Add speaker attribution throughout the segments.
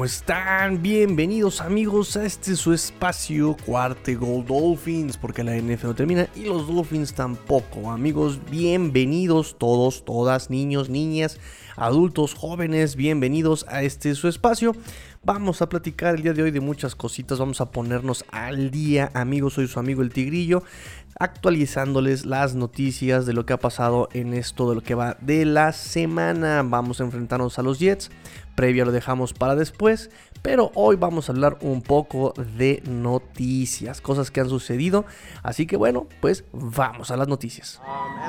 Speaker 1: ¿Cómo están? Bienvenidos amigos a este su espacio Cuarte Gold Dolphins, porque la NF no termina y los Dolphins tampoco. Amigos, bienvenidos todos, todas, niños, niñas, adultos, jóvenes, bienvenidos a este su espacio. Vamos a platicar el día de hoy de muchas cositas, vamos a ponernos al día, amigos, soy su amigo el Tigrillo, actualizándoles las noticias de lo que ha pasado en esto de lo que va de la semana. Vamos a enfrentarnos a los Jets. Previa lo dejamos para después, pero hoy vamos a hablar un poco de noticias, cosas que han sucedido, así que bueno, pues vamos a las noticias.
Speaker 2: Um,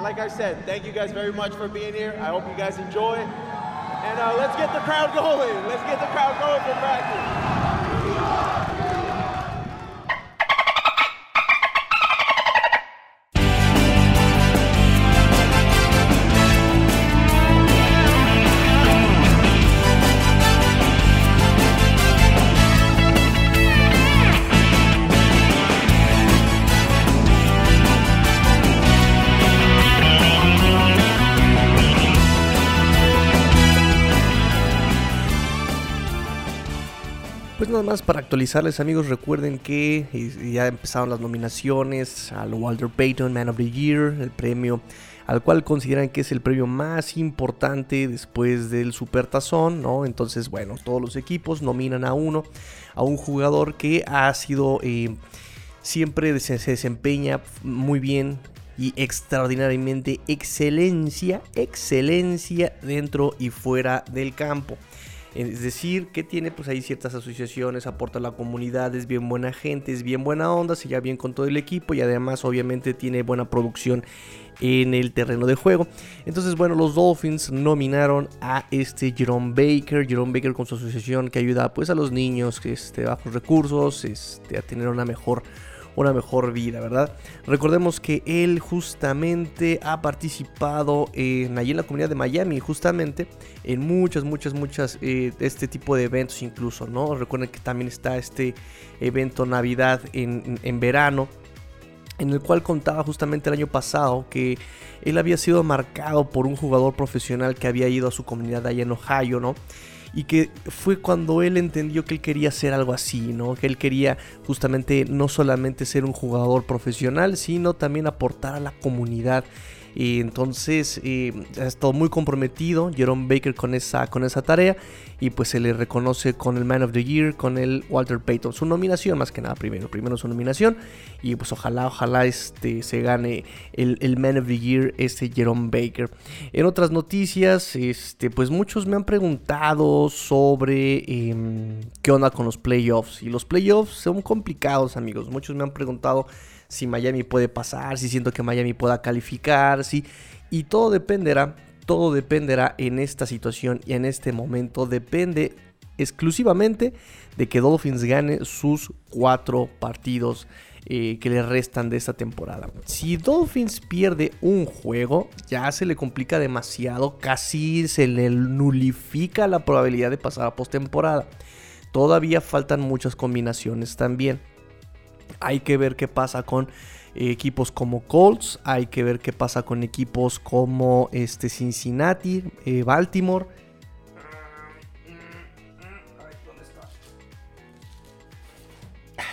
Speaker 1: nada más para actualizarles amigos, recuerden que ya empezaron las nominaciones al Walter Payton Man of the Year, el premio al cual consideran que es el premio más importante después del Supertazón, ¿no? Entonces, bueno, todos los equipos nominan a uno, a un jugador que ha sido eh, siempre se, se desempeña muy bien y extraordinariamente excelencia, excelencia dentro y fuera del campo. Es decir, que tiene pues ahí ciertas asociaciones, aporta a la comunidad, es bien buena gente, es bien buena onda, se lleva bien con todo el equipo y además obviamente tiene buena producción en el terreno de juego. Entonces, bueno, los Dolphins nominaron a este Jerome Baker, Jerome Baker con su asociación que ayuda pues a los niños este, bajos recursos este, a tener una mejor una mejor vida, ¿verdad? Recordemos que él justamente ha participado en, allí en la comunidad de Miami, justamente en muchas, muchas, muchas eh, este tipo de eventos incluso, ¿no? Recuerden que también está este evento Navidad en, en verano, en el cual contaba justamente el año pasado que él había sido marcado por un jugador profesional que había ido a su comunidad allá en Ohio, ¿no? Y que fue cuando él entendió que él quería hacer algo así, ¿no? Que él quería justamente no solamente ser un jugador profesional, sino también aportar a la comunidad. Y entonces eh, ha estado muy comprometido Jerome Baker con esa, con esa tarea y pues se le reconoce con el Man of the Year, con el Walter Payton. Su nominación más que nada primero, primero su nominación y pues ojalá, ojalá este, se gane el, el Man of the Year, este Jerome Baker. En otras noticias, este, pues muchos me han preguntado sobre eh, qué onda con los playoffs y los playoffs son complicados amigos, muchos me han preguntado si Miami puede pasar, si siento que Miami pueda calificar, si y todo dependerá, todo dependerá en esta situación y en este momento depende exclusivamente de que Dolphins gane sus cuatro partidos eh, que le restan de esta temporada. Si Dolphins pierde un juego, ya se le complica demasiado, casi se le nulifica la probabilidad de pasar a postemporada. Todavía faltan muchas combinaciones también. Hay que ver qué pasa con equipos como Colts, hay que ver qué pasa con equipos como este Cincinnati, eh, Baltimore.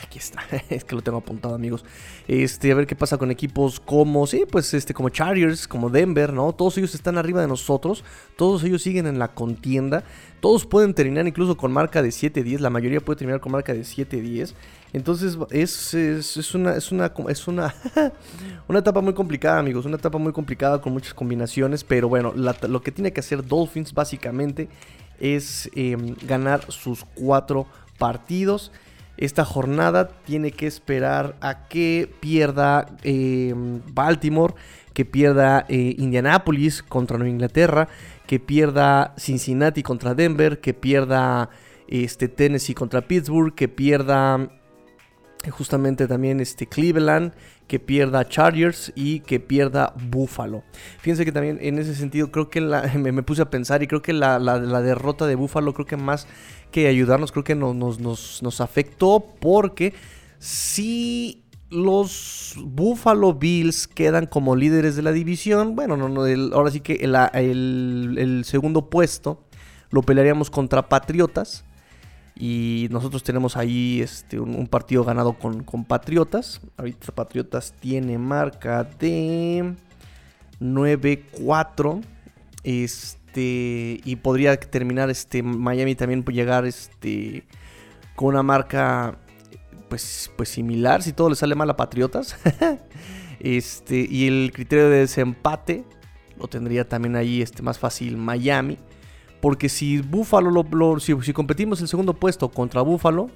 Speaker 1: Aquí está, es que lo tengo apuntado, amigos. Este, a ver qué pasa con equipos como, sí, pues este, como Chargers, como Denver, ¿no? Todos ellos están arriba de nosotros, todos ellos siguen en la contienda, todos pueden terminar incluso con marca de 7-10, la mayoría puede terminar con marca de 7-10. Entonces es, es, una, es, una, es una, una etapa muy complicada, amigos. Una etapa muy complicada con muchas combinaciones. Pero bueno, la, lo que tiene que hacer Dolphins básicamente es eh, ganar sus cuatro partidos. Esta jornada tiene que esperar a que pierda eh, Baltimore, que pierda eh, Indianapolis contra Nueva Inglaterra, que pierda Cincinnati contra Denver, que pierda este, Tennessee contra Pittsburgh, que pierda justamente también este Cleveland, que pierda Chargers y que pierda Buffalo. Fíjense que también en ese sentido creo que me, puse a pensar y creo que la, derrota de Buffalo creo que más que ayudarnos creo que nos, nos, afectó porque si los Buffalo Bills quedan como líderes de la división, bueno, no, no, ahora sí que el segundo puesto lo pelearíamos contra Patriotas. Y nosotros tenemos ahí este, un, partido ganado con, Patriotas. Ahorita Patriotas tiene marca de 9-4. Este, y podría terminar este, Miami también llegar este, con una marca pues, pues similar. Si todo le sale mal a Patriotas. este, y el criterio de desempate lo tendría también ahí este, más fácil Miami. Porque si Buffalo lo, si, competimos el segundo puesto contra Buffalo,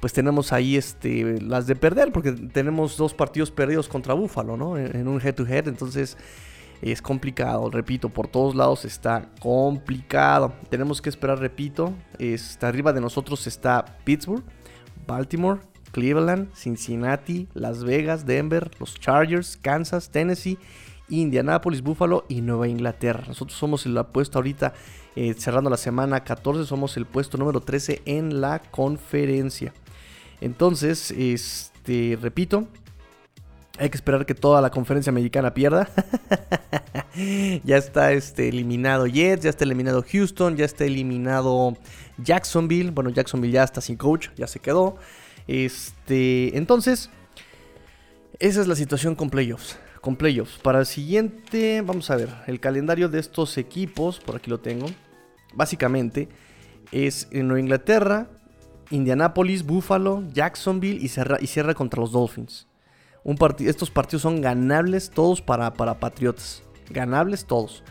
Speaker 1: pues tenemos ahí este, las de perder, porque tenemos dos partidos perdidos contra Buffalo, ¿no? En, un head to head, entonces es complicado, repito, por todos lados está complicado. Tenemos que esperar, repito, está arriba de nosotros está Pittsburgh, Baltimore, Cleveland, Cincinnati, Las Vegas, Denver, los Chargers, Kansas, Tennessee, Indianapolis, Buffalo y Nueva Inglaterra. Nosotros somos el apuesto ahorita eh, cerrando la semana 14, somos el puesto número 13 en la conferencia. Entonces, este, repito, hay que esperar que toda la conferencia americana pierda. ya está este, eliminado Jets, ya está eliminado Houston, ya está eliminado Jacksonville. Bueno, Jacksonville ya está sin coach, ya se quedó. Este, entonces, esa es la situación con playoffs con playoffs. Para el siguiente, vamos a ver, el calendario de estos equipos, por aquí lo tengo. Básicamente es en Nueva Inglaterra, Indianapolis, Buffalo, Jacksonville y, cierra, contra los Dolphins. Un estos partidos son ganables todos para, para Patriotas. Ganables todos.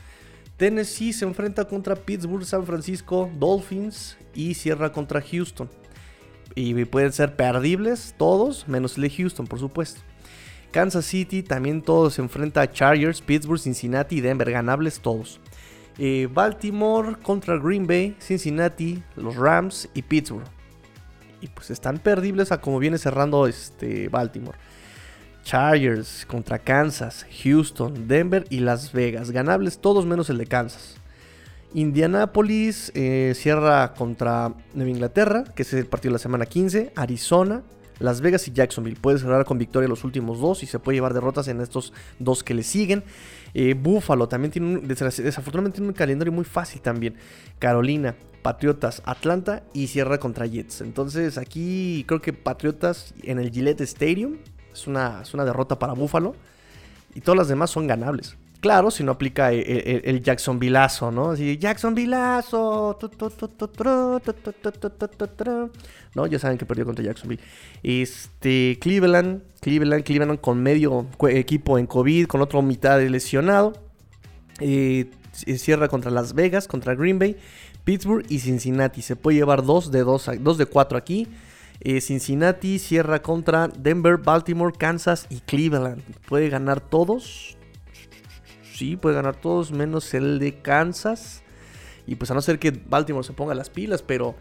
Speaker 1: Tennessee se enfrenta contra Pittsburgh, San Francisco, Dolphins y cierra contra Houston. Y pueden ser perdibles todos, menos el de Houston, por supuesto. Kansas City también todos se enfrenta a Chargers, Pittsburgh, Cincinnati y Denver, ganables todos. Eh, Baltimore contra Green Bay, Cincinnati, los Rams y Pittsburgh. Y pues están perdibles a como viene cerrando este Baltimore. Chargers contra Kansas, Houston, Denver y Las Vegas. Ganables todos menos el de Kansas. Indianapolis eh, cierra contra Nueva Inglaterra, que es el partido de la semana 15. Arizona, las Vegas y Jacksonville. Puede cerrar con victoria los últimos dos y se puede llevar derrotas en estos dos que le siguen. Eh, Buffalo también tiene un, desafortunadamente tiene un calendario muy fácil también. Carolina, Patriotas, Atlanta y cierra contra Jets. Entonces aquí creo que Patriotas en el Gillette Stadium es una, es una derrota para Buffalo. Y todas las demás son ganables. Claro, si no aplica el, el, Jacksonvillazo, ¿no? Así, Jacksonvillazo. ¿No? Ya saben que perdió contra Jacksonville. Este, Cleveland, Cleveland, Cleveland con medio equipo en COVID, con otro mitad de lesionado. Eh, cierra contra Las Vegas, contra Green Bay, Pittsburgh y Cincinnati. Se puede llevar 2 de 2, 2 de 4 aquí. Eh, Cincinnati cierra contra Denver, Baltimore, Kansas y Cleveland. Puede ganar todos sí, puede ganar todos menos el de Kansas. Y pues a no ser que Baltimore se ponga las pilas, pero,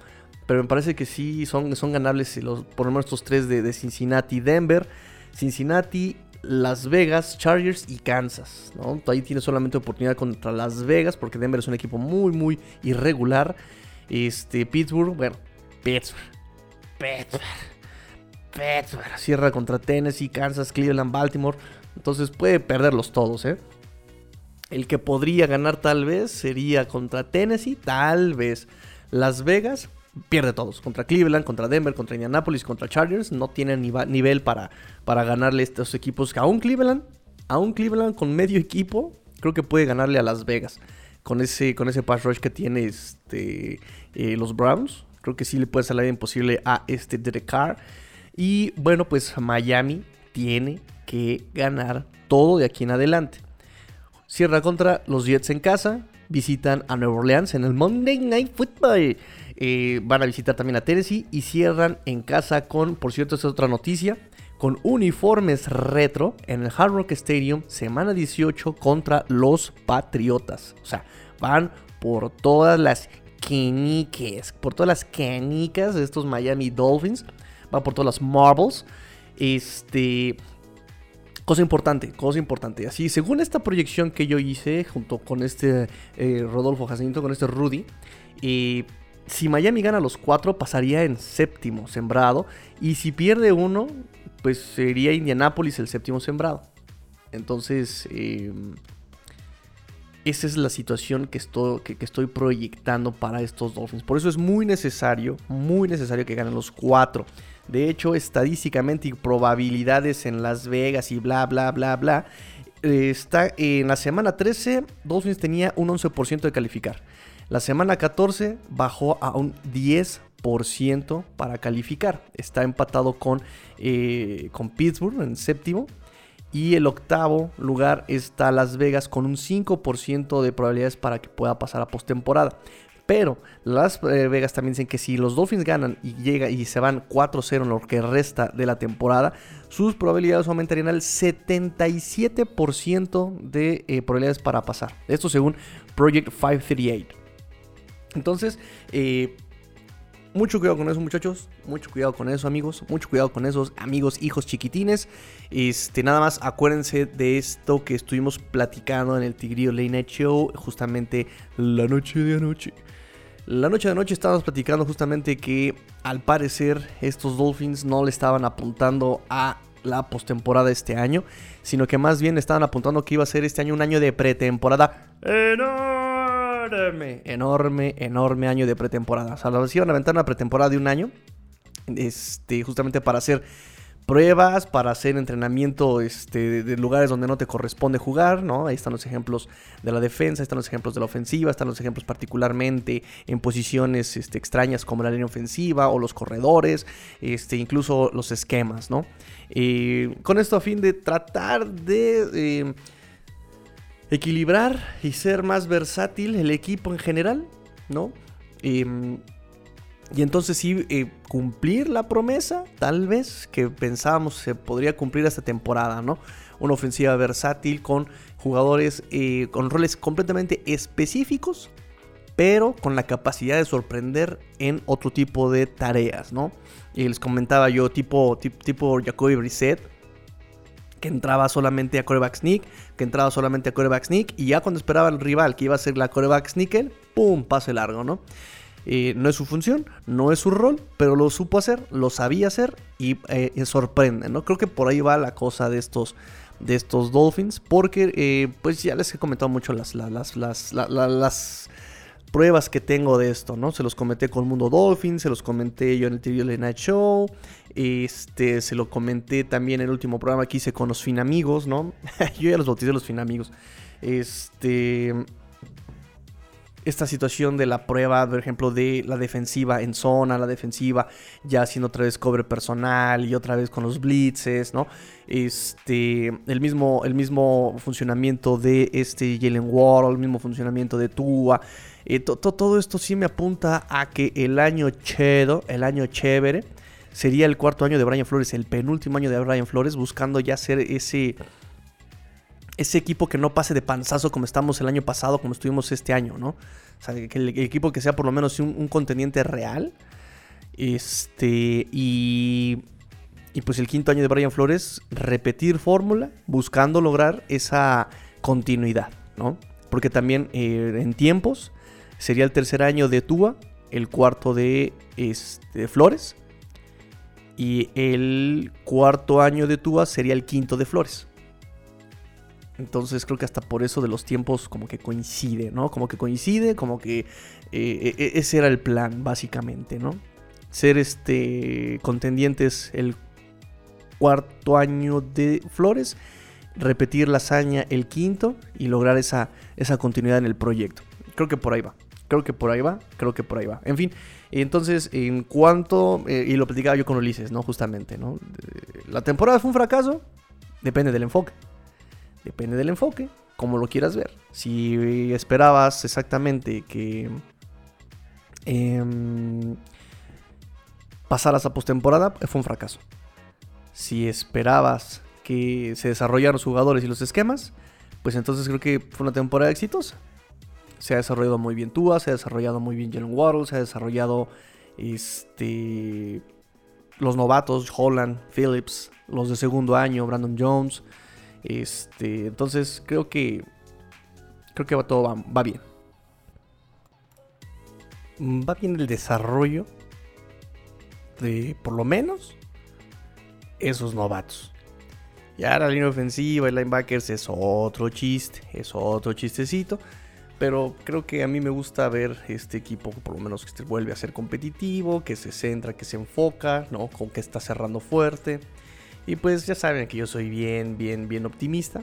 Speaker 1: pero me parece que sí son, son ganables los, por lo menos estos tres de, Cincinnati, Denver, Cincinnati, Las Vegas, Chargers y Kansas. ¿no? Ahí tiene solamente oportunidad contra Las Vegas porque Denver es un equipo muy, muy irregular. Este, Pittsburgh, bueno, Pittsburgh, Pittsburgh, Pittsburgh. Cierra contra Tennessee, Kansas, Cleveland, Baltimore. Entonces puede perderlos todos, ¿eh? El que podría ganar tal vez sería contra Tennessee, tal vez. Las Vegas pierde todos. Contra Cleveland, contra Denver, contra Indianapolis, contra Chargers. No tienen nivel para, para ganarle estos equipos. Aún Cleveland, aún Cleveland con medio equipo, creo que puede ganarle a Las Vegas. Con ese, con ese pass rush que tiene este, eh, los Browns. Creo que sí le puede salir imposible a este Derek Carr. Y bueno, pues Miami tiene que ganar todo de aquí en adelante. Cierra contra los Jets en casa. Visitan a Nueva Orleans en el Monday Night Football. Eh, van a visitar también a Tennessee y cierran en casa con, por cierto, es otra noticia, con uniformes retro en el Hard Rock Stadium, semana 18 contra los Patriotas. O sea, van por todas las queniques, por todas las canicas de estos Miami Dolphins, van por todas las marbles. Este, Cosa importante, cosa importante. Así, según esta proyección que yo hice junto con este eh, Rodolfo Jacinto, con este Rudy, y si Miami gana los cuatro, pasaría en séptimo sembrado. Y si pierde uno, pues sería Indianápolis el séptimo sembrado. Entonces, em, esa es la situación que estoy, que, estoy proyectando para estos Dolphins. Por eso es muy necesario, muy necesario que ganen los cuatro. De hecho, estadísticamente y probabilidades en Las Vegas y bla, bla, bla, bla. Eh, está en la semana 13, Dolphins tenía un 11% de calificar. La semana 14 bajó a un 10% para calificar. Está empatado con, eh, con Pittsburgh en séptimo. Y el octavo lugar está Las Vegas con un 5% de probabilidades para que pueda pasar a postemporada. Pero Las eh, Vegas también dicen que si los Dolphins ganan y llega y se van 4-0 en lo que resta de la temporada, sus probabilidades aumentarían al 77% de eh, probabilidades para pasar. Esto según Project 538. Entonces, eh, mucho cuidado con eso, muchachos. Mucho cuidado con eso, amigos. Mucho cuidado con esos amigos, hijos chiquitines. Este, nada más acuérdense de esto que estuvimos platicando en el Tigrillo Late Night Show. Justamente la noche de anoche. La noche de anoche estábamos platicando justamente que al parecer estos Dolphins no le estaban apuntando a la postemporada este año, sino que más bien estaban apuntando que iba a ser este año un año de pretemporada enorme, enorme, enorme año de pretemporada. O sea, nos iban a aventar una pretemporada de un año, este, justamente para hacer pruebas, para hacer entrenamiento este, de lugares donde no te corresponde jugar, ¿no? Ahí están los ejemplos de la defensa, ahí están los ejemplos de la ofensiva, están los ejemplos particularmente en posiciones este, extrañas como la línea ofensiva o los corredores, este, incluso los esquemas, ¿no? con esto a fin de tratar de... Eh, equilibrar y ser más versátil el equipo en general, ¿no? Em, y entonces sí, eh, cumplir la promesa, tal vez, que pensábamos se podría cumplir esta temporada, ¿no? Una ofensiva versátil con jugadores eh, con roles completamente específicos, pero con la capacidad de sorprender en otro tipo de tareas, ¿no? Y les comentaba yo, tipo, tipo, tipo Jacoby Brissett, que entraba solamente a coreback sneak, que entraba solamente a coreback sneak, y ya cuando esperaba el rival que iba a ser la coreback sneaker, ¡pum! pase largo, ¿no? Eh, no es su función, no es su rol, pero lo supo hacer, lo sabía hacer y eh, sorprende, ¿no? Creo que por ahí va la cosa de estos, de estos Dolphins, porque eh, pues ya les he comentado mucho las, las, las, las pruebas que tengo de esto, ¿no? Se los comenté con Mundo Dolphins, se los comenté yo en el TV Night Show, este, se lo comenté también en el último programa que hice con los Finamigos, ¿no? yo ya los bauticé los Finamigos. Este, esta situación de la prueba, por ejemplo, de la defensiva en zona, la defensiva ya haciendo otra vez cobre personal y otra vez con los blitzes, ¿no? Este, el mismo, el mismo funcionamiento de este Jalen Ward, el mismo funcionamiento de Tua. Eh, todo esto sí me apunta a que el año chedo, el año chévere, sería el cuarto año de Brian Flores, el penúltimo año de Brian Flores, buscando ya ser ese, ese equipo que no pase de panzazo como estamos el año pasado, como estuvimos este año, ¿no? O sea, que el, equipo que sea por lo menos un, un contendiente real. Este, y, y pues el quinto año de Brian Flores, repetir fórmula, buscando lograr esa continuidad, ¿no? Porque también eh, en tiempos sería el tercer año de Tua, el cuarto de, este, Flores. Y el cuarto año de Tua sería el quinto de Flores. Entonces creo que hasta por eso de los tiempos como que coincide, ¿no? Como que coincide, como que eh, e, ese era el plan, básicamente, ¿no? Ser este contendientes el cuarto año de Flores, repetir la hazaña el quinto y lograr esa, esa continuidad en el proyecto. Creo que por ahí va. Creo que por ahí va, creo que por ahí va. En fin, entonces, en cuanto, eh, y lo platicaba yo con Ulises, ¿no? Justamente, ¿no? La temporada fue un fracaso, depende del enfoque. Depende del enfoque, como lo quieras ver. Si esperabas exactamente que eh, pasaras a postemporada, fue un fracaso. Si esperabas que se desarrollaran los jugadores y los esquemas, pues entonces creo que fue una temporada exitosa se ha desarrollado muy bien Tua, se ha desarrollado muy bien Jalen Waddle, se ha desarrollado este, los novatos, Holland, Phillips, los de segundo año, Brandon Jones. Este, entonces creo que creo que todo va, bien. Va bien el desarrollo de por lo menos esos novatos. Y ahora la línea ofensiva y linebackers es otro chiste, es otro chistecito. Pero creo que a mí me gusta ver este equipo, por lo menos que se vuelve a ser competitivo, que se centra, que se enfoca, ¿no? Con que está cerrando fuerte. Y pues ya saben que yo soy bien, bien, bien optimista.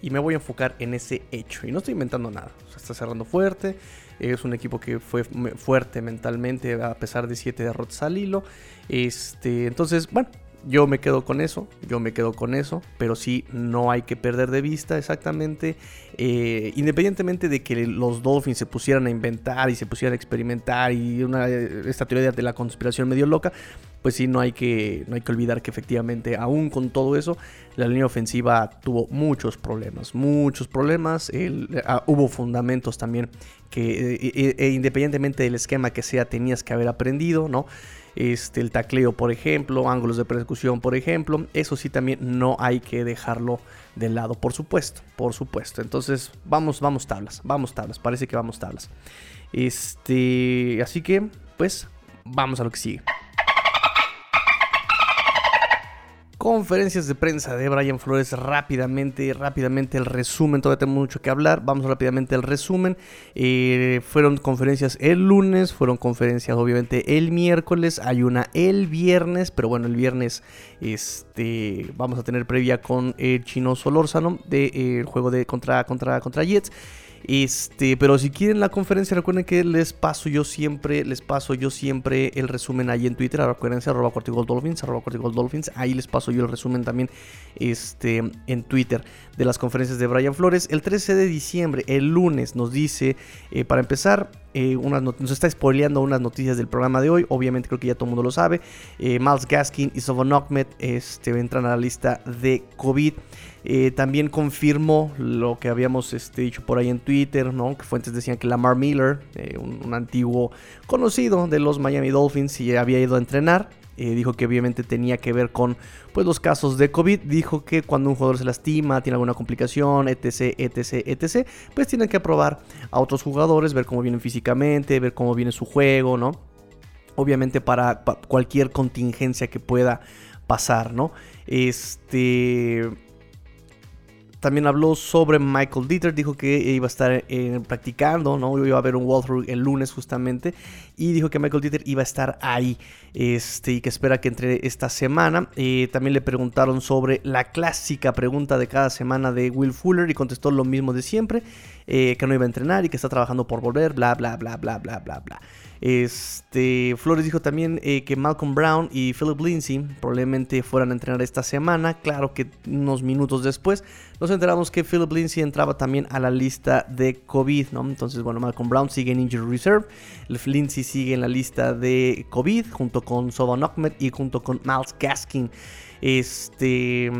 Speaker 1: Y me voy a enfocar en ese hecho. Y no estoy inventando nada. Está cerrando fuerte. Es un equipo que fue fuerte mentalmente a pesar de siete derrotas al hilo. Este, entonces, bueno, yo me quedo con eso, yo me quedo con eso, pero sí no hay que perder de vista exactamente, eh, independientemente de que los Dolphins se pusieran a inventar y se pusieran a experimentar y una, esta teoría de la conspiración medio loca, pues sí, no hay, que, no hay que olvidar que efectivamente, aún con todo eso, la línea ofensiva tuvo muchos problemas, muchos problemas. Ah, hubo fundamentos también que, e, e, e, independientemente del esquema que sea, tenías que haber aprendido, ¿no? este, el tacleo, por ejemplo, ángulos de persecución, por ejemplo. Eso sí también no hay que dejarlo de lado, por supuesto, por supuesto. Entonces, vamos, vamos tablas, vamos tablas, parece que vamos tablas. Este, así que, pues, vamos a lo que sigue. Conferencias de prensa de Brian Flores rápidamente, rápidamente el resumen, todavía tenemos mucho que hablar, vamos rápidamente al resumen. Eh, fueron conferencias el lunes, fueron conferencias obviamente el miércoles, hay una el viernes, pero bueno, el viernes este, vamos a tener previa con el chino Solórzano del de, eh, juego de contra, contra, contra Jets. Este, pero si quieren la conferencia, recuerden que les paso yo siempre, les paso yo siempre el resumen ahí en Twitter, recuerden arroba Dolphins, arroba Dolphins, ahí les paso yo el resumen también este, en Twitter de las conferencias de Brian Flores. El 13 de diciembre, el lunes, nos dice, eh, para empezar, eh, nos está spoileando unas noticias del programa de hoy. Obviamente creo que ya todo el mundo lo sabe. Eh, Miles Gaskin y Sovon Ahmed este, entran a la lista de COVID. Eh, también confirmó lo que habíamos este, dicho por ahí en Twitter, ¿no? que fuentes decían que Lamar Miller, un, antiguo conocido de los Miami Dolphins, y había ido a entrenar. dijo que obviamente tenía que ver con pues, los casos de COVID. Dijo que cuando un jugador se lastima, tiene alguna complicación, etc, etc, etc, pues tienen que probar a otros jugadores, ver cómo vienen físicamente, ver cómo viene su juego, ¿no? Obviamente para, para cualquier contingencia que pueda pasar, ¿no? Este también habló sobre Michael Dieter, dijo que iba a estar eh, practicando, ¿no? Iba a haber un walkthrough el lunes justamente. Y dijo que Michael Dieter iba a estar ahí. Este, y que espera que entre esta semana. Eh, también le preguntaron sobre la clásica pregunta de cada semana de Will Fuller. Y contestó lo mismo de siempre. Eh, que no iba a entrenar y que está trabajando por volver. Bla, bla, bla, bla, bla, bla, bla. Este, Flores dijo también eh, que Malcolm Brown y Philip Lindsay probablemente fueran a entrenar esta semana. Claro que unos minutos después nos enteramos que Philip Lindsay entraba también a la lista de COVID, ¿no? Entonces, bueno, Malcolm Brown sigue en Injury Reserve. Lindsay sigue en la lista de COVID junto con Soban Ahmed y junto con Miles Gaskin. Este.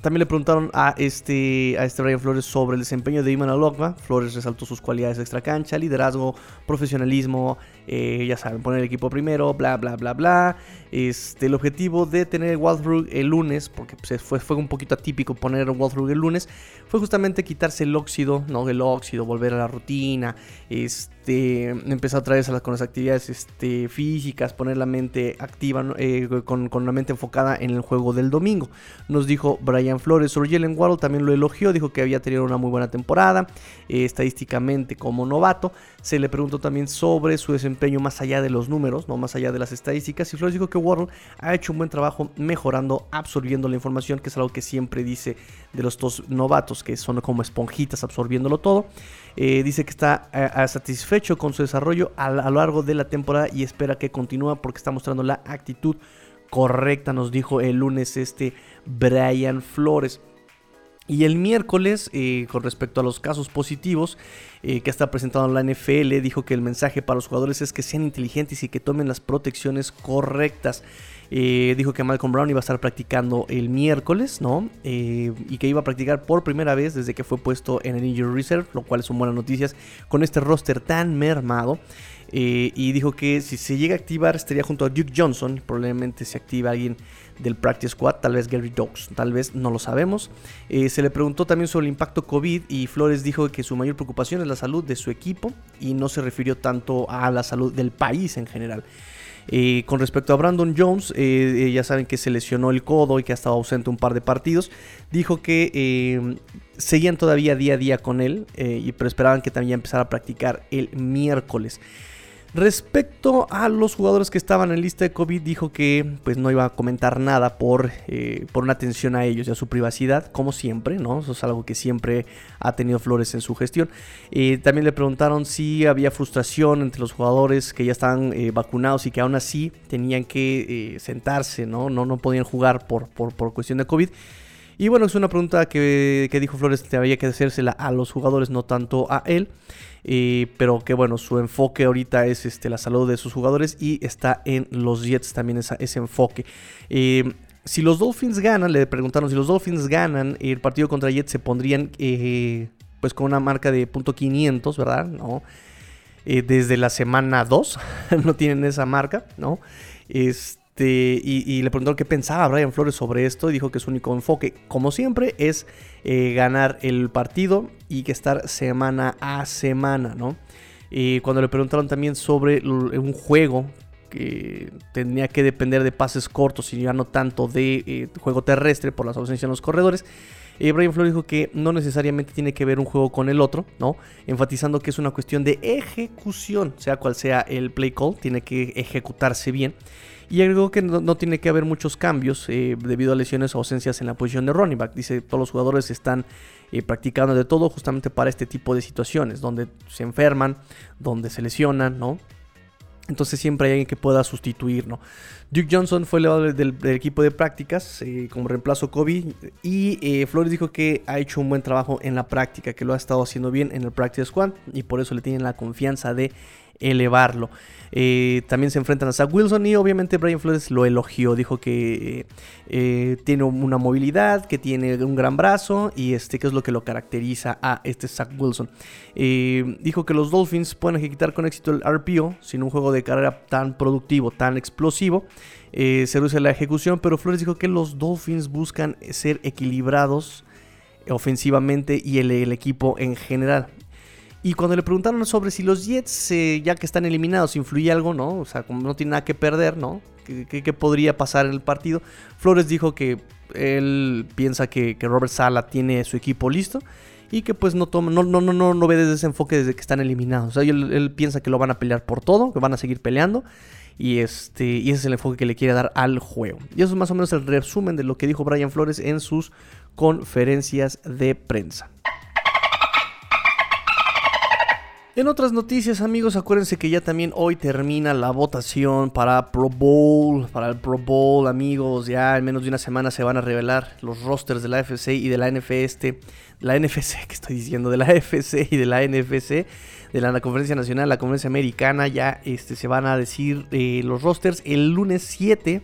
Speaker 1: También le preguntaron a este, a este Brian Flores sobre el desempeño de Iman Alokma. Flores resaltó sus cualidades extra cancha, liderazgo, profesionalismo, eh, ya saben, poner el equipo primero, bla, bla, bla, bla. Este, el objetivo de tener Waldrug el lunes, porque pues, fue, fue un poquito atípico poner Waldrug el lunes, fue justamente quitarse el óxido, ¿no? El óxido, volver a la rutina, este, empezar otra vez a las, con las actividades este, físicas, poner la mente activa, eh, con, con, la mente enfocada en el juego del domingo. Nos dijo Brian Flores, sobre Jalen Waddle también lo elogió, dijo que había tenido una muy buena temporada, eh, estadísticamente como novato. Se le preguntó también sobre su desempeño más allá de los números, no más allá de las estadísticas. Y Flores dijo que Waddle ha hecho un buen trabajo mejorando, absorbiendo la información, que es algo que siempre dice de los dos novatos, que son como esponjitas absorbiéndolo todo. Eh, dice que está eh, satisfecho con su desarrollo a, lo largo de la temporada y espera que continúe porque está mostrando la actitud correcta, nos dijo el lunes este Brian Flores. Y el miércoles, eh, con respecto a los casos positivos eh, que está presentando la NFL, dijo que el mensaje para los jugadores es que sean inteligentes y que tomen las protecciones correctas. Eh, dijo que Malcolm Brown iba a estar practicando el miércoles, ¿no? Y que iba a practicar por primera vez desde que fue puesto en el Injury Reserve, lo cual son buenas noticias con este roster tan mermado. Eh, y dijo que si se llega a activar estaría junto a Duke Johnson. Probablemente se activa alguien del Practice Squad, tal vez Gary Dogs, tal vez no lo sabemos. Eh, se le preguntó también sobre el impacto COVID y Flores dijo que su mayor preocupación es la salud de su equipo y no se refirió tanto a la salud del país en general. Eh, con respecto a Brandon Jones, ya saben que se lesionó el codo y que ha estado ausente un par de partidos. Dijo que seguían todavía día a día con él, pero esperaban que también empezara a practicar el miércoles. Respecto a los jugadores que estaban en lista de COVID, dijo que pues no iba a comentar nada por, eh, por una atención a ellos y a su privacidad, como siempre, ¿no? Eso es algo que siempre ha tenido Flores en su gestión. Eh, también le preguntaron si había frustración entre los jugadores que ya estaban eh, vacunados y que aún así tenían que sentarse, ¿no? ¿no? No podían jugar por, por, por cuestión de COVID. Y bueno, es una pregunta que, que dijo Flores que había que hacérsela a los jugadores, no tanto a él pero que bueno, su enfoque ahorita es este, la salud de sus jugadores y está en los Jets también ese enfoque. si los Dolphins ganan, le preguntaron si los Dolphins ganan el partido contra Jets se pondrían eh, pues con una marca de punto .500, ¿verdad? ¿No? Eh, desde la semana 2 no tienen esa marca, ¿no? Este este, y, le preguntó qué pensaba Brian Flores sobre esto y dijo que su único enfoque, como siempre, es eh, ganar el partido y que estar semana a semana, ¿no? Y cuando le preguntaron también sobre un juego que tenía que depender de pases cortos y ya no tanto de eh, juego terrestre por las ausencias en los corredores, eh, Brian Flores dijo que no necesariamente tiene que ver un juego con el otro, ¿no? Enfatizando que es una cuestión de ejecución, sea cual sea el play call, tiene que ejecutarse bien. Y agregó que no, tiene que haber muchos cambios eh, debido a lesiones o ausencias en la posición de running back. Dice, todos los jugadores están eh, practicando de todo justamente para este tipo de situaciones, donde se enferman, donde se lesionan, ¿no? Entonces siempre hay alguien que pueda sustituir, ¿no? Duke Johnson fue el del, equipo de prácticas eh, como reemplazo Kobe y Flores dijo que ha hecho un buen trabajo en la práctica, que lo ha estado haciendo bien en el practice squad y por eso le tienen la confianza de elevarlo. Eh, también se enfrentan a Zach Wilson y obviamente Brian Flores lo elogió. Dijo que eh, tiene una movilidad, que tiene un gran brazo y este, que es lo que lo caracteriza a este Zach Wilson. Eh, dijo que los Dolphins pueden ejecutar con éxito el RPO sin un juego de carrera tan productivo, tan explosivo. se reduce la ejecución, pero Flores dijo que los Dolphins buscan ser equilibrados ofensivamente y el equipo en general. Y cuando le preguntaron sobre si los Jets, eh, ya que están eliminados, influye algo, ¿no? O sea, como no tiene nada que perder, ¿no? ¿Qué, podría pasar en el partido? Flores dijo que él piensa que, Robert Sala tiene su equipo listo y que pues no toma, no, no, no, no, ve desde ese enfoque desde que están eliminados. O sea, él, él, piensa que lo van a pelear por todo, que van a seguir peleando. Y, este, y ese es el enfoque que le quiere dar al juego. Y eso es más o menos el resumen de lo que dijo Brian Flores en sus conferencias de prensa. En otras noticias, amigos, acuérdense que ya también hoy termina la votación para Pro Bowl, para el Pro Bowl, amigos. Ya en menos de una semana se van a revelar los rosters de la FC y de la NFC, este, la NFC, que estoy diciendo, de la FC y de la NFC, de la Conferencia Nacional, la Conferencia Americana. Ya este, se van a decir eh, los rosters el lunes 7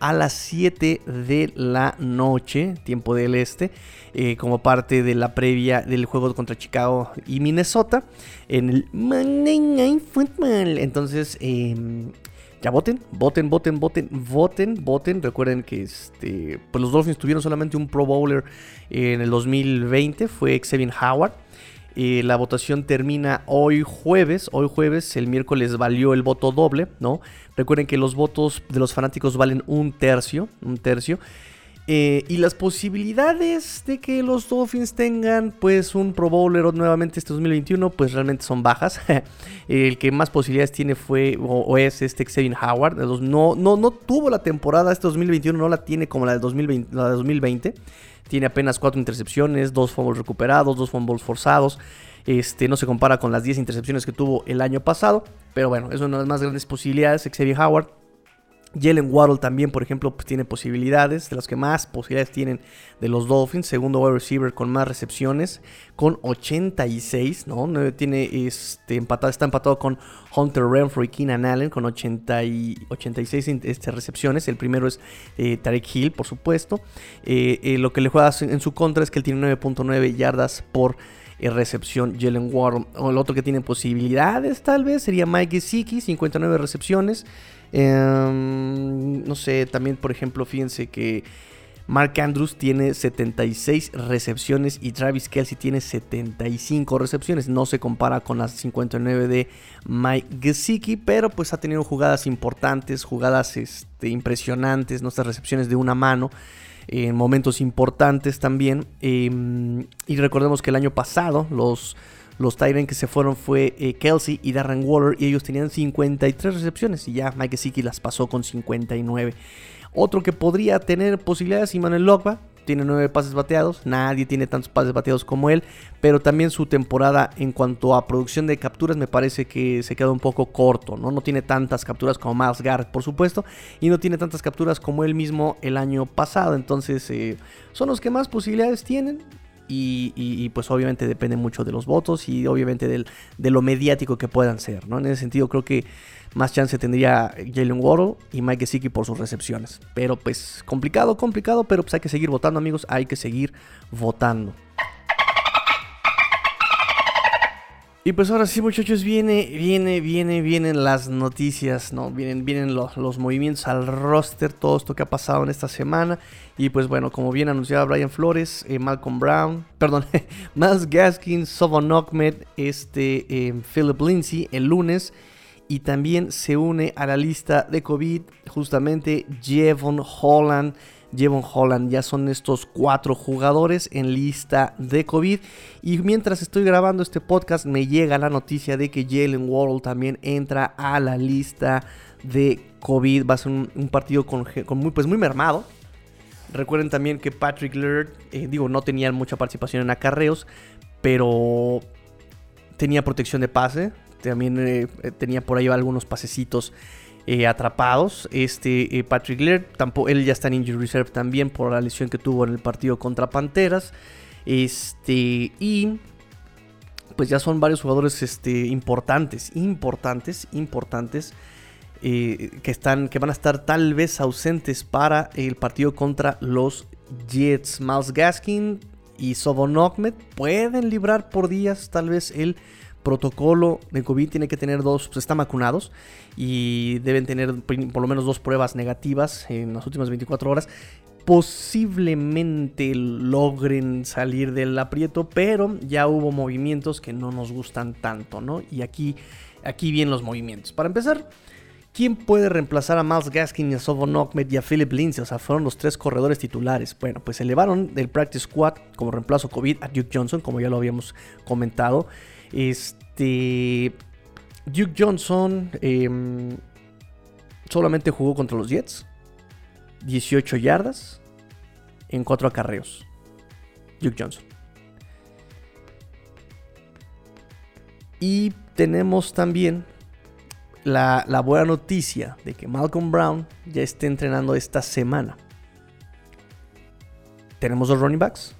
Speaker 1: a las 7 de la noche, tiempo del este, eh, como parte de la previa del juego contra Chicago y Minnesota en el Monday Night Football. Entonces, em, ya voten, voten, voten, voten, voten, voten. Recuerden que este, pues los Dolphins tuvieron solamente un Pro Bowler en el 2020, fue Xavier Howard. Eh, la votación termina hoy jueves. Hoy jueves, el miércoles valió el voto doble, ¿no? Recuerden que los votos de los fanáticos valen un tercio, un tercio. Eh, y las posibilidades de que los Dolphins tengan pues un Pro Bowler nuevamente este 2021 pues realmente son bajas. el que más posibilidades tiene fue o, es este Xavier Howard. No, no, no tuvo la temporada este 2021, no la tiene como la de 2020. La de 2020. Tiene apenas cuatro intercepciones, dos fumbles recuperados, dos fumbles forzados. Este, no se compara con las 10 intercepciones que tuvo el año pasado. Pero bueno, es una de las más grandes posibilidades. Xavier Howard. Jalen Waddle también, por ejemplo, pues tiene posibilidades, de las que más posibilidades tienen de los Dolphins. Segundo wide receiver con más recepciones, con 86, ¿no? Tiene este, empatado, está empatado con Hunter Renfro y Keenan Allen con 80 y 86 este, recepciones. El primero es eh, Tarek Hill, por supuesto. Eh, eh, lo que le juega en su contra es que él tiene 9.9 yardas por recepción Jalen Waddle. O el otro que tiene posibilidades, tal vez, sería Mike Gesicki, 59 recepciones. Em, no sé, también por ejemplo, fíjense que Mark Andrews tiene 76 recepciones y Travis Kelsey tiene 75 recepciones. No se compara con las 59 de Mike Gesicki, pero pues ha tenido jugadas importantes, jugadas este, impresionantes, nuestras recepciones de una mano en momentos importantes también. Em, y recordemos que el año pasado los los Tyrants que se fueron fue eh, Kelsey y Darren Waller y ellos tenían 53 recepciones y ya Mike Siki las pasó con 59. Otro que podría tener posibilidades, Emmanuel Logba, tiene 9 pases bateados, nadie tiene tantos pases bateados como él, pero también su temporada en cuanto a producción de capturas me parece que se queda un poco corto, ¿no? No tiene tantas capturas como Miles Garrett, por supuesto, y no tiene tantas capturas como él mismo el año pasado, entonces eh, son los que más posibilidades tienen. Y, pues obviamente depende mucho de los votos y obviamente del, de lo mediático que puedan ser, ¿no? En ese sentido creo que más chance tendría Jalen Waddle y Mike Gesicki por sus recepciones. Pero pues complicado, complicado, pero pues hay que seguir votando amigos, hay que seguir votando. Y pues ahora sí, muchachos, viene, viene, viene, vienen las noticias, ¿no? Vienen, vienen los, movimientos al roster, todo esto que ha pasado en esta semana. Y pues bueno, como bien anunciaba Brian Flores, eh, Malcolm Brown, perdón, Miles Gaskin, Sovon Ahmed, este, eh, Philip Lindsay el lunes. Y también se une a la lista de COVID justamente Jevon Holland. Jevon Holland. Ya son estos cuatro jugadores en lista de COVID. Y mientras estoy grabando este podcast, me llega la noticia de que Jalen Waddle también entra a la lista de COVID. Va a ser un, partido con, muy, pues muy mermado. Recuerden también que Patrick Laird, eh, digo, no tenía mucha participación en acarreos, pero tenía protección de pase. También eh, tenía por ahí algunos pasecitos eh, atrapados. Este eh, Patrick Laird, tampoco, él ya está en injury reserve también por la lesión que tuvo en el partido contra Panteras. Este, y pues ya son varios jugadores este, importantes, importantes, importantes. Eh, que, están, que van a estar tal vez ausentes para el partido contra los Jets. Miles Gaskin y Sobon Ahmed pueden librar por días tal vez el protocolo de COVID tiene que tener dos, pues están vacunados y deben tener por lo menos dos pruebas negativas en las últimas 24 horas. Posiblemente logren salir del aprieto, pero ya hubo movimientos que no nos gustan tanto, ¿no? Y aquí, aquí vienen los movimientos. Para empezar, ¿Quién puede reemplazar a Miles Gaskin a Sovon Ahmed y a Philip Lindsay? O sea, fueron los tres corredores titulares. Bueno, pues elevaron del practice squad como reemplazo COVID a Duke Johnson, como ya lo habíamos comentado. Este. Duke Johnson em, solamente jugó contra los Jets. 18 yardas en 4 acarreos. Duke Johnson. Y tenemos también la, la, buena noticia de que Malcolm Brown ya esté entrenando esta semana. Tenemos dos running backs.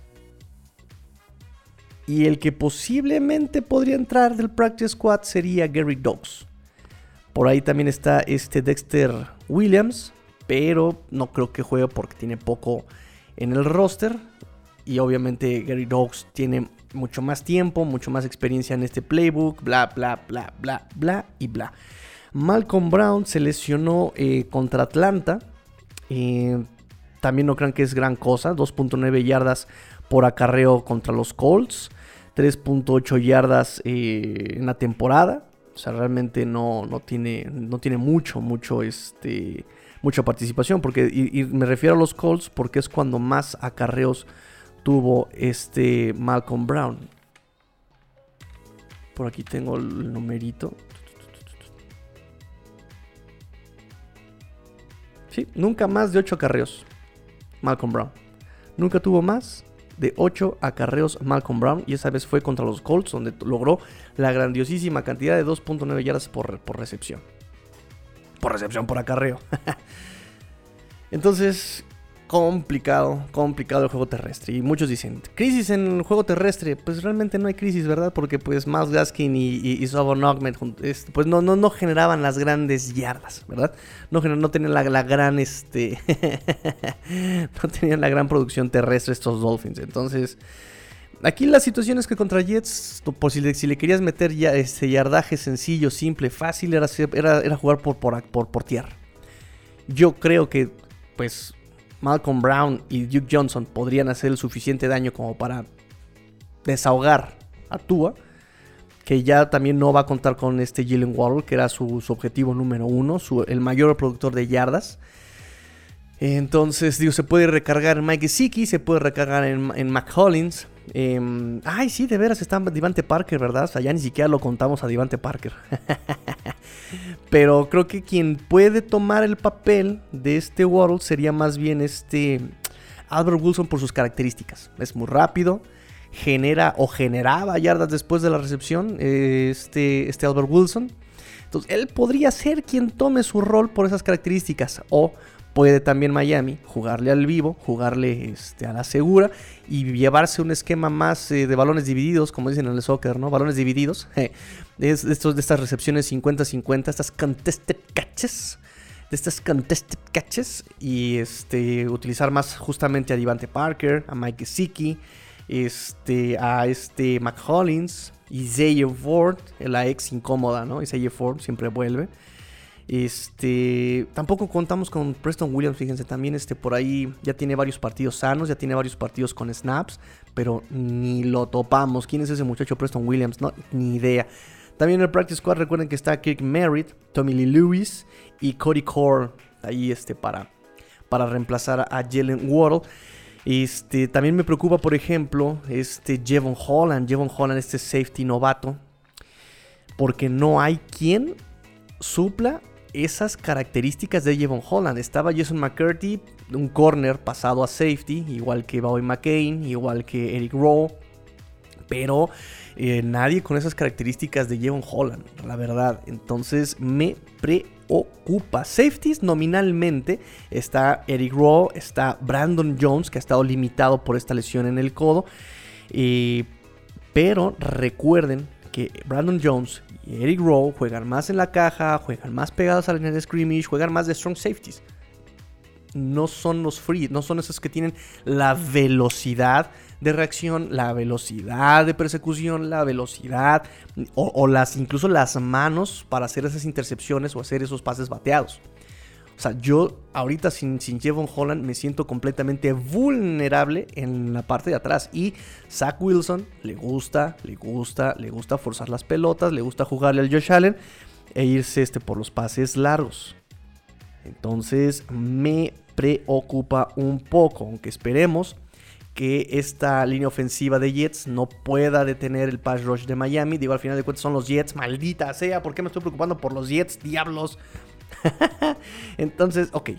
Speaker 1: Y el que posiblemente podría entrar del practice squad sería Gary Dogs. Por ahí también está este Dexter Williams, pero no creo que juegue porque tiene poco en el roster. Y obviamente Gary Dogs tiene mucho más tiempo, mucho más experiencia en este playbook, bla, bla, bla, bla, bla y bla. Malcolm Brown se lesionó eh, contra Atlanta. Eh, también no crean que es gran cosa, 2.9 yardas por acarreo contra los Colts. 3.8 yardas eh, en la temporada. O sea, realmente no, no, tiene, no tiene mucho, mucho, este, mucha participación. Porque, y, me refiero a los Colts porque es cuando más acarreos tuvo este Malcolm Brown. Por aquí tengo el numerito. Sí, nunca más de 8 acarreos. Malcolm Brown. Nunca tuvo más de 8 acarreos Malcolm Brown y esa vez fue contra los Colts donde logró la grandiosísima cantidad de 2.9 yardas por, recepción. por recepción por acarreo. Entonces, complicado, complicado el juego terrestre. Y muchos dicen, crisis en el juego terrestre. Pues realmente no hay crisis, ¿verdad? Porque pues Miles Gaskin y, y, y pues no, no, no generaban las grandes yardas, ¿verdad? No, no tenían la, la gran, este... no tenían la gran producción terrestre estos Dolphins. Entonces... Aquí la situación es que contra Jets, por si le, querías meter ya ese yardaje sencillo, simple, fácil, era, era, era jugar por, por, por tierra. Yo creo que, pues, Malcolm Brown y Duke Johnson podrían hacer el suficiente daño como para desahogar a Tua, que ya también no va a contar con este Jalen Waddle, que era su, objetivo número uno, el mayor productor de yardas. Entonces, digo, se puede recargar en Mike Gesicki, se puede recargar en, en McCollins. Em, ay, sí, de veras está Divante Parker, ¿verdad? O sea, ya ni siquiera lo contamos a Divante Parker. Pero creo que quien puede tomar el papel de este World sería más bien este Albert Wilson por sus características. Es muy rápido, genera o generaba yardas después de la recepción este, este Albert Wilson. Entonces, él podría ser quien tome su rol por esas características. O puede también Miami jugarle al vivo, jugarle este, a la segura y llevarse un esquema más eh, de balones divididos, como dicen en el soccer, ¿no? Balones divididos. de, estos, de estas recepciones 50-50, estas contested catches. De estas contested catches. Y este, utilizar más justamente a Divante Parker, a Mike Gesicki, este, a este McHollins, Isaiah Ford, la ex incómoda, ¿no? Isaiah Ford siempre vuelve. Este, tampoco contamos con Preston Williams, fíjense, también este por ahí ya tiene varios partidos sanos, ya tiene varios partidos con snaps, pero ni lo topamos. ¿Quién es ese muchacho Preston Williams? No, ni idea. También en el Practice Squad recuerden que está Kirk Merritt, Tommy Lee Lewis y Cody Core ahí este para, para reemplazar a Jalen Waddle. Este, también me preocupa, por ejemplo, este Jevon Holland, Jevon Holland, este safety novato, porque no hay quien supla esas características de Jevon Holland. Estaba Jason McCurdy, un corner pasado a safety, igual que Bobby McCain, igual que Eric Rowe. Pero eh, nadie con esas características de Jevon Holland, la verdad. Entonces me preocupa. Safeties nominalmente está Eric Rowe, está Brandon Jones, que ha estado limitado por esta lesión en el codo. Eh, pero recuerden que Brandon Jones y Eric Rowe juegan más en la caja, juegan más pegados a la línea de scrimmage, juegan más de strong safeties. No son los free, no son esos que tienen la velocidad de reacción, la velocidad de persecución, la velocidad o, las incluso las manos para hacer esas intercepciones o hacer esos pases bateados. O sea, yo ahorita sin, sin Jevon Holland me siento completamente vulnerable en la parte de atrás. Y Zach Wilson le gusta, le gusta, le gusta forzar las pelotas, le gusta jugarle al Josh Allen e irse este, por los pases largos. Entonces me preocupa un poco, aunque esperemos que esta línea ofensiva de Jets no pueda detener el pass rush de Miami. Digo, al final de cuentas son los Jets, maldita sea, ¿por qué me estoy preocupando por los Jets, diablos? Entonces, ok.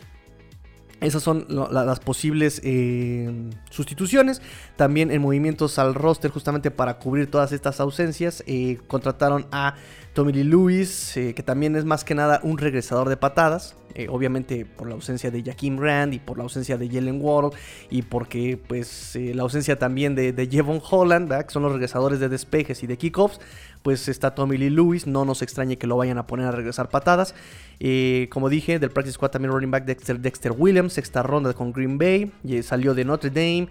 Speaker 1: Esas son las posibles eh, sustituciones. También en movimientos al roster, justamente para cubrir todas estas ausencias, eh, contrataron a Tommy Lee Lewis, eh, que también es más que nada un regresador de patadas. Obviamente por la ausencia de Jaquim Rand y por la ausencia de Jalen Ward y porque pues la ausencia también de, de Jevon Holland, que son los regresadores de despejes y de kickoffs pues está Tommy Lee Lewis. No nos extrañe que lo vayan a poner a regresar patadas. Eh, como dije, del Practice Squad también running back Dexter, Dexter Williams, sexta ronda con Green Bay. Y salió de Notre Dame.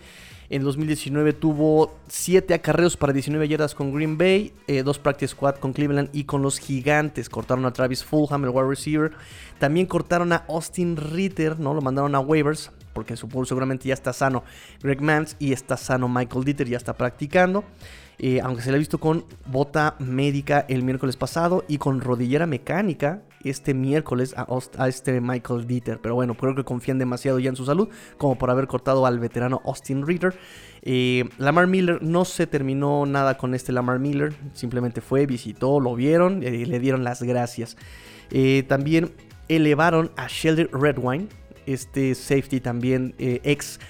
Speaker 1: En 2019 tuvo 7 acarreos para 19 yardas con Green Bay, 2 eh, practice squad con Cleveland y con los Gigantes. Cortaron a Travis Fulham, el wide receiver. También cortaron a Austin Ritter, ¿no? Lo mandaron a waivers porque supongo seguramente ya está sano Greg Mans y está sano Michael Dieter, ya está practicando. Eh, aunque se le ha visto con bota médica el miércoles pasado y con rodillera mecánica este miércoles a, este Michael Dieter. Pero bueno, creo que confían demasiado ya en su salud como por haber cortado al veterano Austin Reader. Eh, Lamar Miller no se terminó nada con este Lamar Miller, simplemente fue, visitó, lo vieron y le dieron las gracias. Eh, también elevaron a Sheldon Redwine, este safety también ex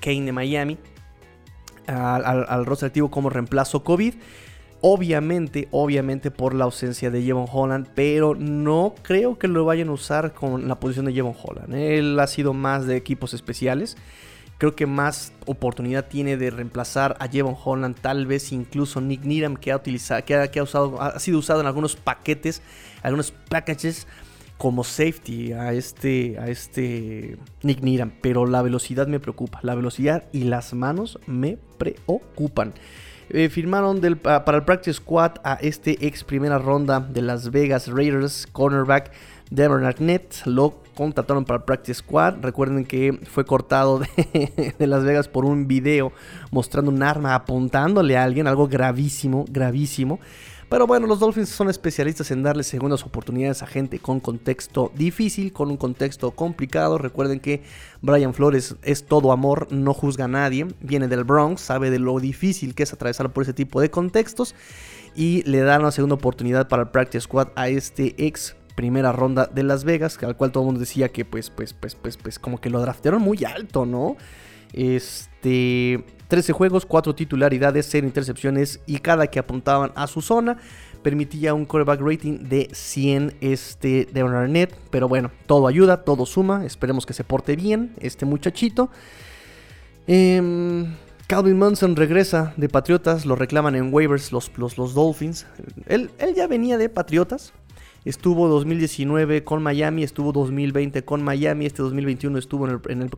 Speaker 1: Kane de Miami al, al, roster activo como reemplazo COVID. Obviamente, obviamente por la ausencia de Jevon Holland, pero no creo que lo vayan a usar con la posición de Jevon Holland. Él ha sido más de equipos especiales. Creo que más oportunidad tiene de reemplazar a Jevon Holland, tal vez incluso Nick Needham, que ha, utilizado, que ha, usado, ha sido usado en algunos paquetes, algunos packages como safety a este, a este Nick Needham. Pero la velocidad me preocupa. La velocidad y las manos me preocupan. Eh, firmaron para el Practice Squad a este ex primera ronda de Las Vegas Raiders, cornerback Devon Arnett. Lo contrataron para el Practice Squad. Recuerden que fue cortado de, Las Vegas por un video mostrando un arma apuntándole a alguien, algo gravísimo, gravísimo. Pero bueno, los Dolphins son especialistas en darle segundas oportunidades a gente con contexto difícil, con un contexto complicado. Recuerden que Brian Flores es todo amor, no juzga a nadie, viene del Bronx, sabe de lo difícil que es atravesar por ese tipo de contextos y le dan una segunda oportunidad para el Practice Squad a este ex primera ronda de Las Vegas, al cual todo el mundo decía que pues, pues, pues, pues, pues, como que lo draftearon muy alto, ¿no? Este, 13 juegos, 4 titularidades, 0 intercepciones y cada que apuntaban a su zona permitía un quarterback rating de 100 este de Arnett. Pero bueno, todo ayuda, todo suma. Esperemos que se porte bien este muchachito. Em, Calvin Munson regresa de Patriotas, lo reclaman en waivers los, los, los Dolphins. Él, él, ya venía de Patriotas. Estuvo 2019 con Miami, estuvo 2020 con Miami, este 2021 estuvo en el, en el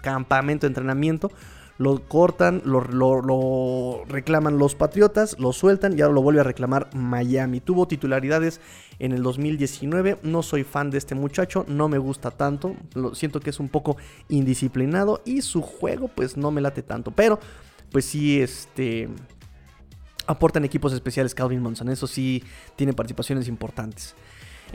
Speaker 1: campamento de entrenamiento lo cortan, lo, reclaman los Patriotas, lo sueltan y ahora lo vuelve a reclamar Miami. Tuvo titularidades en el 2019, no soy fan de este muchacho, no me gusta tanto, lo, siento que es un poco indisciplinado y su juego pues no me late tanto, pero pues sí, este... Aportan equipos especiales Calvin Monson, eso sí tiene participaciones importantes.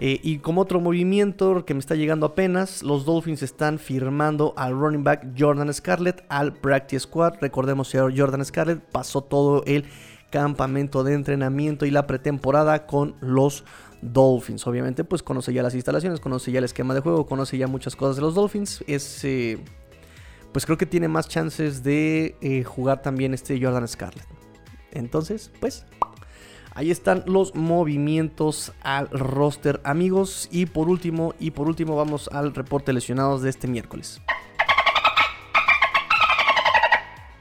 Speaker 1: Eh, y como otro movimiento que me está llegando apenas, los Dolphins están firmando al running back Jordan Scarlett al Practice Squad. Recordemos que Jordan Scarlett pasó todo el campamento de entrenamiento y la pretemporada con los Dolphins. Obviamente, pues conoce ya las instalaciones, conoce ya el esquema de juego, conoce ya muchas cosas de los Dolphins. Es, eh, pues creo que tiene más chances de eh, jugar también este Jordan Scarlett. Entonces, pues Ahí están los movimientos al roster, amigos. Y por último, y por último, vamos al reporte lesionados de este miércoles.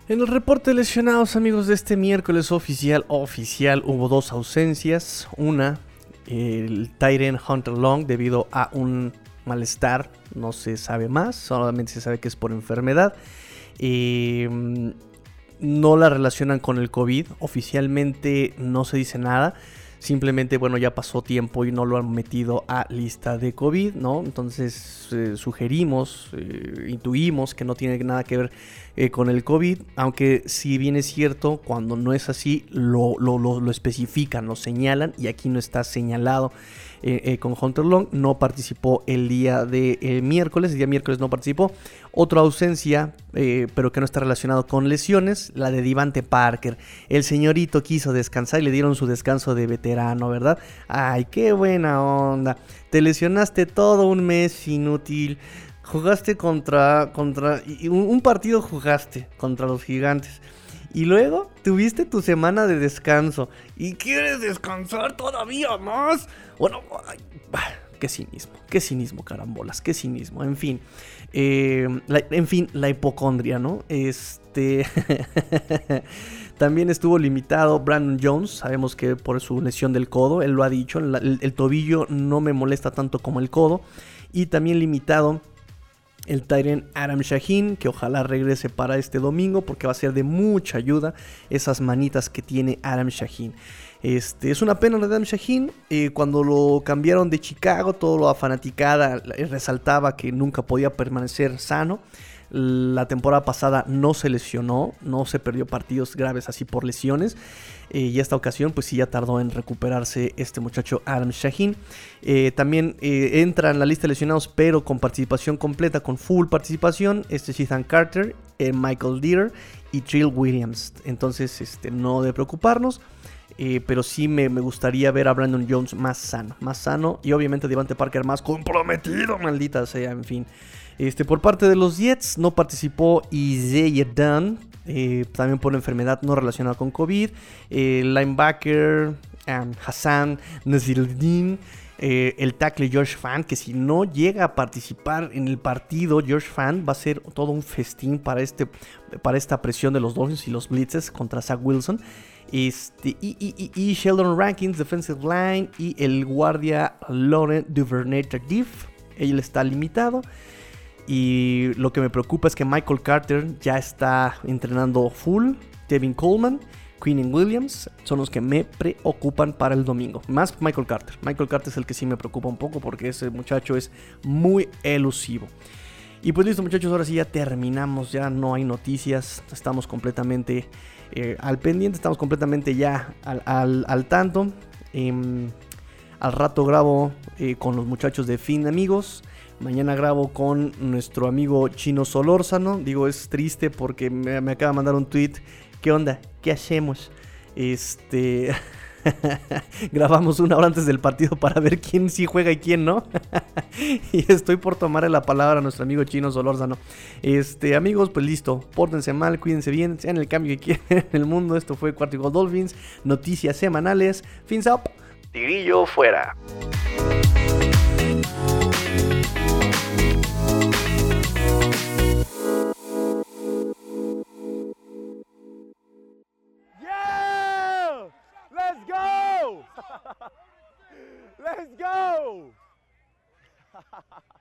Speaker 1: En el reporte lesionados, amigos, de este miércoles oficial, oficial, hubo dos ausencias. Una, el Tyren Hunter Long, debido a un malestar, no se sabe más, solamente se sabe que es por enfermedad. Eh, no la relacionan con el COVID. Oficialmente no se dice nada. Simplemente, bueno, ya pasó tiempo y no lo han metido a lista de COVID, ¿no? Entonces eh, sugerimos, eh, intuimos que no tiene nada que ver eh, con el COVID, aunque si bien es cierto, cuando no es así, lo, lo, lo especifican, lo señalan y aquí no está señalado. Eh, eh, con Hunter Long. No participó el día de eh, miércoles, el día miércoles no participó. Otra ausencia, pero que no está relacionado con lesiones, la de Divante Parker. El señorito quiso descansar y le dieron su descanso de veterano, ¿verdad? Ay, qué buena onda. Te lesionaste todo un mes inútil. Jugaste contra. contra un partido jugaste contra los gigantes. Y luego tuviste tu semana de descanso. ¿Y quieres descansar todavía más? Bueno, qué cinismo, qué cinismo, carambolas, qué cinismo. En fin, eh, en fin, la hipocondria, ¿no? Este. También estuvo limitado Brandon Jones, sabemos que por su lesión del codo, él lo ha dicho, el tobillo no me molesta tanto como el codo. Y también limitado el Tyrant Adam Shaheen, que ojalá regrese para este domingo porque va a ser de mucha ayuda esas manitas que tiene Adam Shaheen. Este, es una pena de Adam Shaheen. Eh, cuando lo cambiaron de Chicago, todo lo fanaticada resaltaba que nunca podía permanecer sano. La temporada pasada no se lesionó, no se perdió partidos graves así por lesiones. Eh, y esta ocasión, pues sí, ya tardó en recuperarse este muchacho Adam Shaheen. Eh, también eh, entra en la lista de lesionados, pero con participación completa, con full participación. Este es Ethan Carter, Michael Dieter y Trill Williams. Entonces, este, no de preocuparnos. pero sí me, me, gustaría ver a Brandon Jones más sano, más sano y obviamente Devante Parker más comprometido, maldita sea, en fin. Este, por parte de los Jets no participó Isaiah Dunn, eh, también por enfermedad no relacionada con COVID. El linebacker Hassan Naziruddin. Eh, el tackle George Fan, que si no llega a participar en el partido, George Fan va a ser todo un festín para, este, para esta presión de los Dolphins y los Blitzes contra Zach Wilson. Este, y, Sheldon Rankins, defensive line, y el guardia Laurent Duvernay Tardif. Él está limitado. Y lo que me preocupa es que Michael Carter ya está entrenando full. Devin Coleman Queen Williams son los que me preocupan para el domingo. Más Michael Carter. Michael Carter es el que sí me preocupa un poco porque ese muchacho es muy elusivo. Y pues listo muchachos, ahora sí ya terminamos, ya no hay noticias, estamos completamente eh, al pendiente, estamos completamente ya al, tanto. Em, al rato grabo eh, con los muchachos de Fin Amigos. Mañana grabo con nuestro amigo Chino Solórzano. Digo, es triste porque me, acaba de mandar un tweet ¿Qué onda? ¿Qué hacemos? Este. Grabamos una hora antes del partido para ver quién sí juega y quién no. y estoy por tomarle la palabra a nuestro amigo Chino Solórzano. Este, amigos, pues listo. Pórtense mal, cuídense bien, sean el cambio que quieren en el mundo. Esto fue Cuarto Dolphins. Noticias semanales. Fins up. Tigrillo fuera. Yeah! Let's! Let's go!